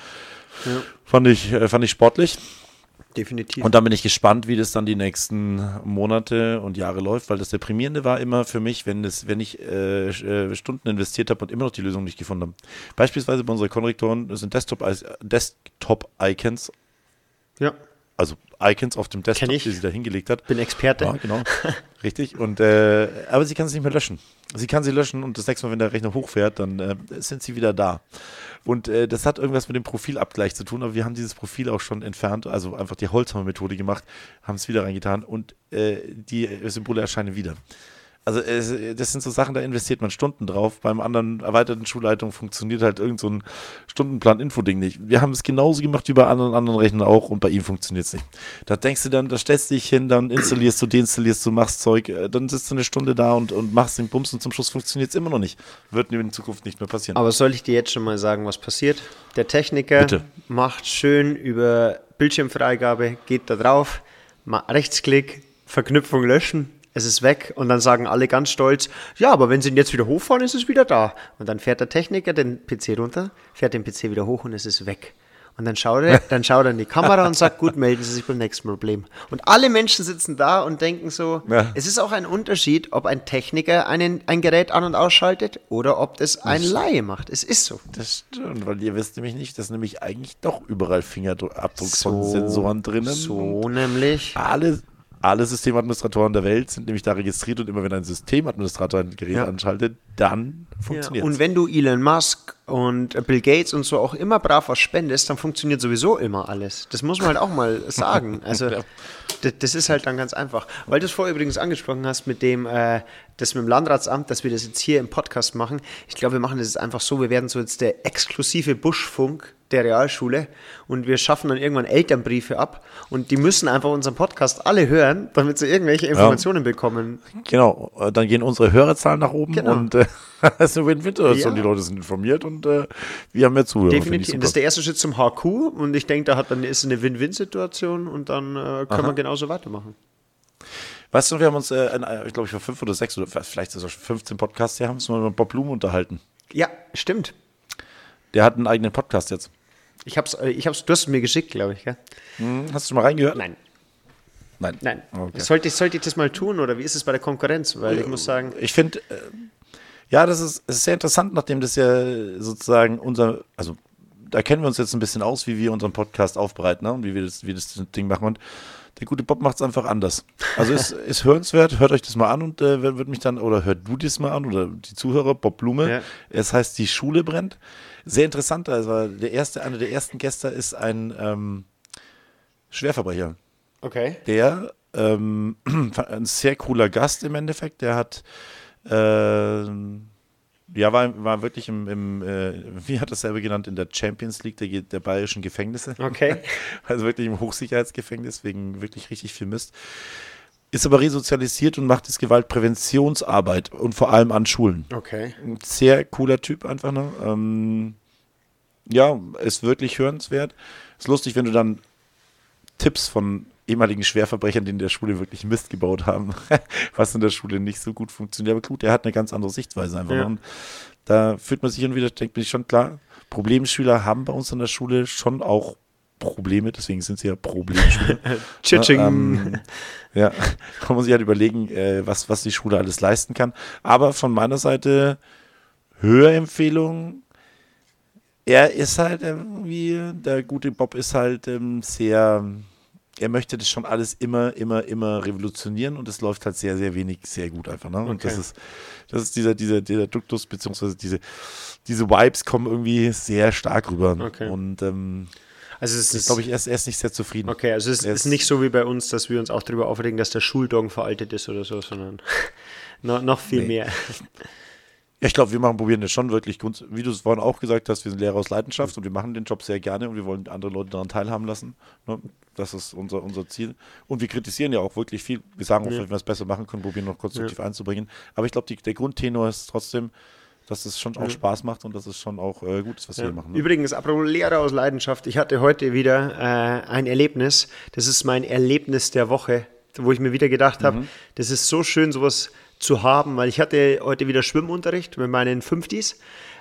Ja. Fand, ich, äh, fand ich sportlich. Definitiv. Und dann bin ich gespannt, wie das dann die nächsten Monate und Jahre läuft, weil das Deprimierende war immer für mich, wenn, das, wenn ich äh, äh Stunden investiert habe und immer noch die Lösung nicht gefunden habe. Beispielsweise bei unseren Konrektoren sind Desktop-Icons. Desktop ja. Also Icons auf dem Desktop, die sie da hingelegt hat. Bin Experte. Ja, genau. *laughs* Richtig. Und, äh, aber sie kann es nicht mehr löschen. Sie kann sie löschen und das nächste Mal, wenn der Rechner hochfährt, dann äh, sind sie wieder da. Und äh, das hat irgendwas mit dem Profilabgleich zu tun, aber wir haben dieses Profil auch schon entfernt, also einfach die Holzhammer-Methode gemacht, haben es wieder reingetan und äh, die Symbole erscheinen wieder. Also es, das sind so Sachen, da investiert man Stunden drauf. Beim anderen erweiterten Schulleitung funktioniert halt irgend so ein Stundenplan-Info-Ding nicht. Wir haben es genauso gemacht wie bei anderen, anderen Rechnern auch und bei ihm funktioniert es nicht. Da denkst du dann, da stellst du dich hin, dann installierst du, deinstallierst du, machst Zeug, äh, dann sitzt du eine Stunde da und, und machst den Bums und zum Schluss funktioniert es immer noch nicht. Wird in Zukunft nicht mehr passieren. Aber soll ich dir jetzt schon mal sagen, was passiert? Der Techniker Bitte. macht schön über Bildschirmfreigabe, geht da drauf, Rechtsklick, Verknüpfung löschen, es ist weg und dann sagen alle ganz stolz, ja, aber wenn sie ihn jetzt wieder hochfahren, ist es wieder da. Und dann fährt der Techniker den PC runter, fährt den PC wieder hoch und es ist weg. Und dann schaut er, dann schaut er in die Kamera und sagt, gut, melden Sie sich beim nächsten Problem. Und alle Menschen sitzen da und denken so, ja. es ist auch ein Unterschied, ob ein Techniker einen, ein Gerät an- und ausschaltet oder ob das ein das Laie macht. Es ist so. Das stimmt, weil ihr wisst nämlich nicht, dass nämlich eigentlich doch überall Fingerabdruckssensoren so, drinnen. So nämlich. Alle, alle Systemadministratoren der Welt sind nämlich da registriert und immer wenn ein Systemadministrator ein Gerät ja. anschaltet, dann funktioniert es. Ja. Und wenn du Elon Musk und Bill Gates und so auch immer brav was spendest, dann funktioniert sowieso immer alles. Das muss man halt auch mal *laughs* sagen. Also ja. das, ist halt dann ganz einfach. Weil du es vorher übrigens angesprochen hast mit dem, äh, das mit dem Landratsamt, dass wir das jetzt hier im Podcast machen. Ich glaube, wir machen das jetzt einfach so, wir werden so jetzt der exklusive Buschfunk der Realschule und wir schaffen dann irgendwann Elternbriefe ab und die müssen einfach unseren Podcast alle hören, damit sie irgendwelche Informationen ja. bekommen. Genau, dann gehen unsere Hörerzahlen nach oben genau. und äh, *laughs* das ist eine Win-Win-Situation. Ja. Die Leute sind informiert und äh, wir haben mehr Zuhörer. Definitiv. Das ist der erste Schritt zum HQ und ich denke, da hat dann ist eine Win-Win-Situation und dann äh, können wir genauso weitermachen. Weißt du, wir haben uns, äh, ich glaube, ich war fünf oder sechs oder vielleicht sogar 15 Podcasts hier, haben uns mal mit Bob Blum unterhalten. Ja, stimmt. Der hat einen eigenen Podcast jetzt. Ich hab's, äh, ich hab's, du hast es mir geschickt, glaube ich, gell? Hm, hast du schon mal reingehört? Nein. Nein. Nein. Okay. Sollte, ich, sollte ich das mal tun oder wie ist es bei der Konkurrenz? Weil ich muss sagen. Ich finde, äh, ja, das ist, ist sehr interessant, nachdem das ja sozusagen unser, also da kennen wir uns jetzt ein bisschen aus, wie wir unseren Podcast aufbereiten ne? und wie wir das, wie das Ding machen. Und der gute Bob macht es einfach anders. Also ist, *laughs* ist hörenswert, hört euch das mal an und äh, wird mich dann, oder hört du das mal an oder die Zuhörer, Bob Blume. Ja. Es heißt, die Schule brennt. Sehr interessant, also der erste, einer der ersten Gäste ist ein ähm, Schwerverbrecher. Okay. Der ähm, *clears throat* ein sehr cooler Gast im Endeffekt, der hat äh, ja, war, war wirklich im, im äh, wie hat das selber genannt, in der Champions League der, der bayerischen Gefängnisse. Okay. *laughs* also wirklich im Hochsicherheitsgefängnis, wegen wirklich richtig viel Mist. Ist aber resozialisiert und macht jetzt Gewaltpräventionsarbeit und vor allem an Schulen. Okay. Ein sehr cooler Typ einfach, ne? Ähm, ja, ist wirklich hörenswert. Ist lustig, wenn du dann Tipps von ehemaligen Schwerverbrechern, die in der Schule wirklich Mist gebaut haben, *laughs* was in der Schule nicht so gut funktioniert. Aber gut, der hat eine ganz andere Sichtweise einfach. Ja. Und da fühlt man sich hin und wieder, denkt man sich schon klar, Problemschüler haben bei uns in der Schule schon auch Probleme, deswegen sind sie ja Problemschüler. *laughs* Tschitsching. ähm, ja, *laughs* man muss sich halt überlegen, äh, was, was die Schule alles leisten kann. Aber von meiner Seite Hörempfehlung. Er ist halt irgendwie, der gute Bob ist halt ähm, sehr er möchte das schon alles immer, immer, immer revolutionieren und es läuft halt sehr, sehr wenig, sehr gut einfach. Ne? Und okay. das ist, das ist dieser, dieser, dieser Duktus, beziehungsweise diese, diese Vibes kommen irgendwie sehr stark rüber. Okay. Und ähm, also es ist, glaube ich, er ist, er ist nicht sehr zufrieden. Okay, also es ist, ist, nicht so wie bei uns, dass wir uns auch darüber aufregen, dass der Schuldong veraltet ist oder so, sondern *laughs* noch, noch viel nee. mehr. Ich glaube, wir machen, probieren das schon wirklich, wie du es vorhin auch gesagt hast, wir sind Lehrer aus Leidenschaft und wir machen den Job sehr gerne und wir wollen andere Leute daran teilhaben lassen. Ne? Das ist unser, unser Ziel. Und wir kritisieren ja auch wirklich viel. Wir sagen auch, ja. wenn wir es besser machen können, probieren noch konstruktiv ja. einzubringen. Aber ich glaube, der Grundtenor ist trotzdem, dass es schon auch. Spaß macht und dass es schon auch äh, gut ist, was ja. wir machen. Ne? Übrigens, apropos Lehrer aus Leidenschaft, ich hatte heute wieder äh, ein Erlebnis. Das ist mein Erlebnis der Woche, wo ich mir wieder gedacht habe, mhm. das ist so schön, sowas zu haben, weil ich hatte heute wieder Schwimmunterricht mit meinen Fünftis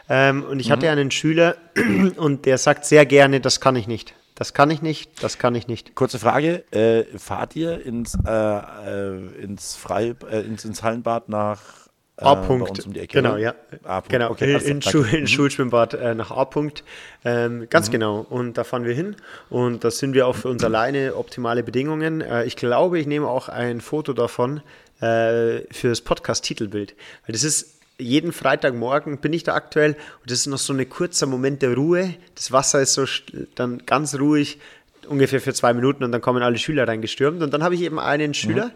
ähm, und ich mhm. hatte einen Schüler *clears throat* und der sagt sehr gerne, das kann ich nicht Das kann ich nicht, das kann ich nicht. Kurze Frage, äh, fahrt ihr ins, äh, äh, ins, Frei, äh, ins, ins Hallenbad nach A-Punkt. Um genau, ja. A-Punkt. Genau, okay, in, in, Schu in mhm. Schulschwimmbad äh, nach A-Punkt. Ähm, ganz mhm. genau. Und da fahren wir hin. Und da sind wir auch für uns alleine optimale Bedingungen. Äh, ich glaube, ich nehme auch ein Foto davon äh, für das Podcast-Titelbild. Weil das ist jeden Freitagmorgen bin ich da aktuell und das ist noch so ein kurzer Moment der Ruhe. Das Wasser ist so dann ganz ruhig, ungefähr für zwei Minuten und dann kommen alle Schüler reingestürmt und dann habe ich eben einen Schüler mhm.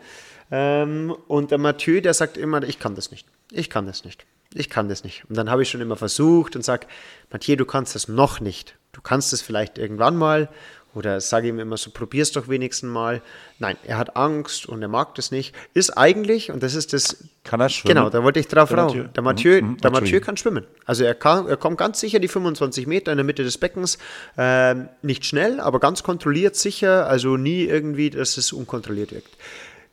Ähm, und der Mathieu, der sagt immer, ich kann das nicht, ich kann das nicht, ich kann das nicht. Und dann habe ich schon immer versucht und sage, Mathieu, du kannst das noch nicht. Du kannst es vielleicht irgendwann mal oder sage ihm immer so, probier's doch wenigstens mal. Nein, er hat Angst und er mag das nicht. Ist eigentlich, und das ist das. Kann er schwimmen? Genau, da wollte ich drauf raus. Der Mathieu, mhm, der Mathieu kann schwimmen. Also er, kann, er kommt ganz sicher die 25 Meter in der Mitte des Beckens. Äh, nicht schnell, aber ganz kontrolliert sicher. Also nie irgendwie, dass es unkontrolliert wirkt.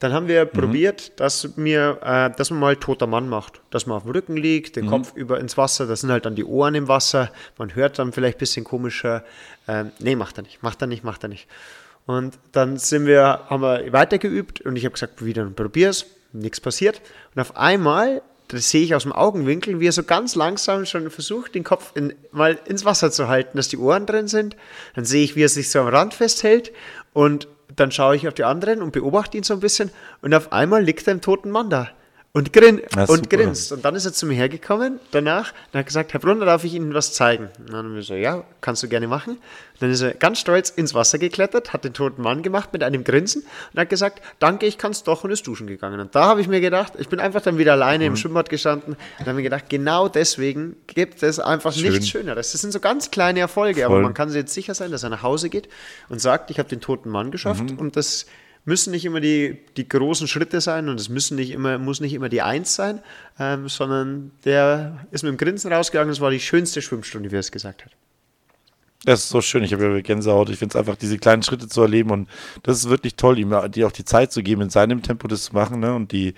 Dann haben wir mhm. probiert, dass, mir, äh, dass man mal toter Mann macht. Dass man auf dem Rücken liegt, den mhm. Kopf über ins Wasser, das sind halt dann die Ohren im Wasser. Man hört dann vielleicht ein bisschen komischer. Ähm, nee, macht er nicht, macht er nicht, macht er nicht. Und dann sind wir, haben wir weitergeübt und ich habe gesagt, wieder probier's. Nichts passiert. Und auf einmal das sehe ich aus dem Augenwinkel, wie er so ganz langsam schon versucht, den Kopf in, mal ins Wasser zu halten, dass die Ohren drin sind. Dann sehe ich, wie er sich so am Rand festhält und dann schaue ich auf die anderen und beobachte ihn so ein bisschen und auf einmal liegt ein toten Mann da und, grin und super. grinst. Und dann ist er zu mir hergekommen danach und hat gesagt, Herr Brunner, darf ich Ihnen was zeigen? Und dann haben wir so, ja, kannst du gerne machen. Und dann ist er ganz stolz ins Wasser geklettert, hat den toten Mann gemacht mit einem Grinsen und hat gesagt, danke, ich kann es doch und ist duschen gegangen. Und da habe ich mir gedacht, ich bin einfach dann wieder alleine mhm. im Schwimmbad gestanden und habe mir gedacht, genau deswegen gibt es einfach Schön. nichts Schöneres. Das sind so ganz kleine Erfolge, Voll. aber man kann sich jetzt sicher sein, dass er nach Hause geht und sagt, ich habe den toten Mann geschafft mhm. und das müssen nicht immer die, die großen Schritte sein und es müssen nicht immer, muss nicht immer die Eins sein, ähm, sondern der ist mit dem Grinsen rausgegangen. Das war die schönste Schwimmstunde, wie er es gesagt hat. Das ist so schön. Ich habe ja Gänsehaut. Ich finde es einfach, diese kleinen Schritte zu erleben und das ist wirklich toll, ihm die auch die Zeit zu geben, in seinem Tempo das zu machen. Ne? Und die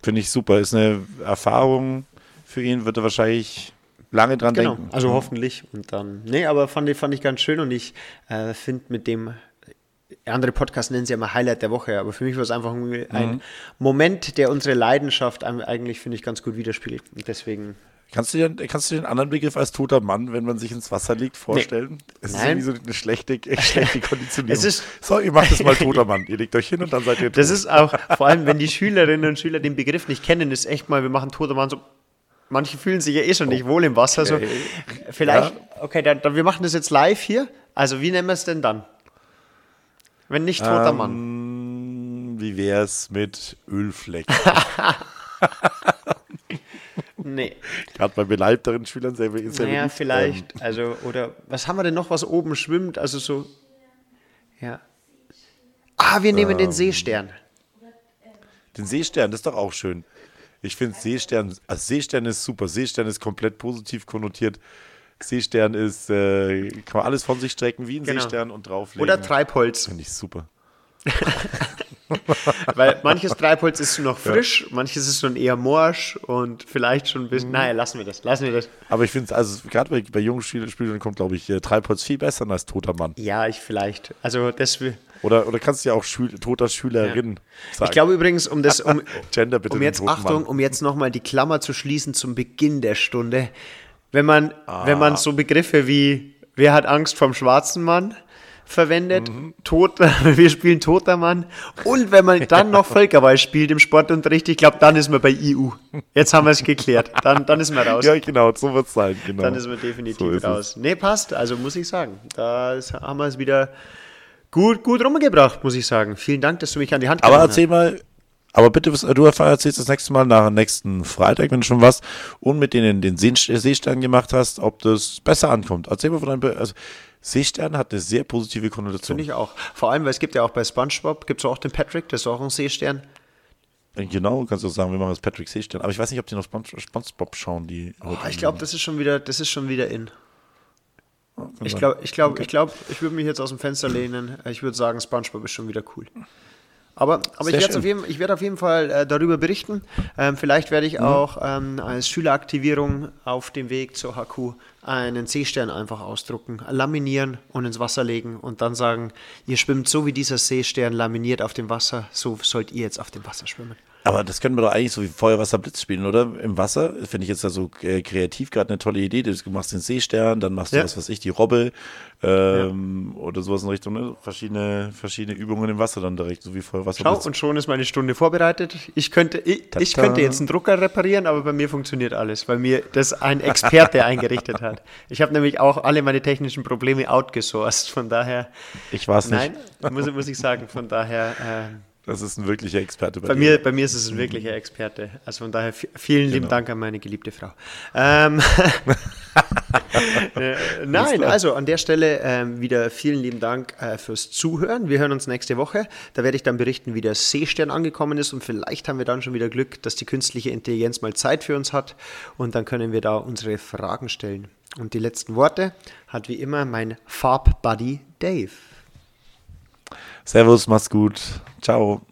finde ich super. Ist eine Erfahrung für ihn, wird er wahrscheinlich lange dran genau. denken. Also hoffentlich. Und dann, nee, aber fand ich, fand ich ganz schön und ich äh, finde mit dem andere Podcasts nennen sie ja immer Highlight der Woche, aber für mich war es einfach ein, mhm. Moment, der unsere Leidenschaft eigentlich, finde ich, ganz gut widerspiegelt. Und deswegen. Kannst du, dir, kannst du dir einen anderen Begriff als toter Mann, wenn man sich ins Wasser legt, vorstellen? Nee. Es ist irgendwie so eine schlechte, *laughs* schlechte *laughs* Konditionierung. es ist, so, ihr macht das mal *laughs* toter Mann. Ihr legt euch hin und dann seid ihr tot. Das ist auch, vor allem, wenn die Schülerinnen und Schüler den Begriff nicht kennen, ist echt mal, wir machen toter Mann so. Manche fühlen sich ja eh schon nicht wohl im Wasser. So, vielleicht, okay, dann, dann, wir machen das jetzt live hier. Also, wie nennen wir es denn dann? Wenn nicht toter ähm, Mann. Wie wär's mit Ölfleck? *laughs* nee. Gerade bei beleibteren Schülern sehr, sehr Naja, beliebt. vielleicht. Ähm. Also, oder was haben wir denn noch, was oben schwimmt? Also so. Ja. Ah, wir nehmen ähm, den Seestern. Den Seestern, das ist doch auch schön. Ich finde Seestern, also Seestern ist super. Seestern ist komplett positiv konnotiert. Seestern ist, äh, kann man alles von sich strecken wie ein genau. Seestern und drauflegen. Oder Treibholz. Finde ich super. *laughs* Weil manches Treibholz ist noch frisch, ja. manches ist schon eher morsch und vielleicht schon ein bisschen. Mhm. Naja, lassen wir das, lassen wir das. Aber ich finde es, also gerade bei, bei jungen Spielern kommt, glaube ich, äh, Treibholz viel besser als toter Mann. Ja, ich vielleicht. Also das oder, oder kannst du ja auch Schül toter Schülerin ja. sagen. Ich glaube übrigens, um das, um, *laughs* Gender bitte um jetzt, Achtung, Mann. um jetzt nochmal die Klammer zu schließen zum Beginn der Stunde wenn man, ah. wenn man so Begriffe wie Wer hat Angst vom schwarzen Mann verwendet, mhm. Tot, *laughs* wir spielen toter Mann und wenn man *laughs* dann noch Völkerball spielt im Sportunterricht, ich glaube, dann ist man bei EU. Jetzt haben wir es geklärt. Dann, dann ist man raus. Ja, genau, so wird es sein. Genau. Dann ist man definitiv so raus. Nee, passt. Also muss ich sagen, da haben wir es wieder gut, gut rumgebracht, muss ich sagen. Vielen Dank, dass du mich an die Hand genommen hast. Aber erzähl mal, aber bitte, du erzählst das nächste Mal nach nächsten Freitag, wenn du schon was und mit denen den Seestern gemacht hast, ob das besser ankommt. Erzähl mal von deinem, also Seestern hat eine sehr positive Konnotation. Finde ich auch. Vor allem, weil es gibt ja auch bei SpongeBob, gibt es auch den Patrick, der ist auch ein Seestern. Genau, kannst du auch sagen, wir machen das Patrick Seestern. Aber ich weiß nicht, ob die noch SpongeBob schauen, die. Oh, ich glaube, das ist schon wieder, das ist schon wieder in. ich glaube, ich glaube, okay. ich glaube, ich würde mich jetzt aus dem Fenster lehnen. Ich würde sagen, SpongeBob ist schon wieder cool. Aber, aber ich, auf jeden, ich werde auf jeden Fall äh, darüber berichten. Ähm, vielleicht werde ich mhm. auch ähm, als Schüleraktivierung auf dem Weg zur HQ einen Seestern einfach ausdrucken, laminieren und ins Wasser legen und dann sagen, ihr schwimmt so wie dieser Seestern laminiert auf dem Wasser, so sollt ihr jetzt auf dem Wasser schwimmen. Aber das können wir doch eigentlich so wie Feuer, Wasser, Blitz spielen, oder? Im Wasser finde ich jetzt da so äh, kreativ gerade eine tolle Idee. Du machst den Seestern, dann machst du, ja. was weiß ich, die Robbe ähm, ja. oder sowas in Richtung, ne? Verschiedene, verschiedene Übungen im Wasser dann direkt, so wie Feuer, Wasser, Schau, und schon ist meine Stunde vorbereitet. Ich könnte, ich, ich könnte jetzt einen Drucker reparieren, aber bei mir funktioniert alles, weil mir das ein Experte *laughs* eingerichtet hat. Ich habe nämlich auch alle meine technischen Probleme outgesourced, von daher. Ich war es nicht. Nein, muss, muss ich sagen, von daher. Ähm, das ist ein wirklicher Experte bei, bei mir. Bei mir ist es ein wirklicher Experte. Also von daher vielen genau. lieben Dank an meine geliebte Frau. Ähm, *laughs* äh, nein, also an der Stelle ähm, wieder vielen lieben Dank äh, fürs Zuhören. Wir hören uns nächste Woche. Da werde ich dann berichten, wie der Seestern angekommen ist und vielleicht haben wir dann schon wieder Glück, dass die künstliche Intelligenz mal Zeit für uns hat und dann können wir da unsere Fragen stellen. Und die letzten Worte hat wie immer mein Farbbuddy Dave. Servus, mach's gut. Ciao.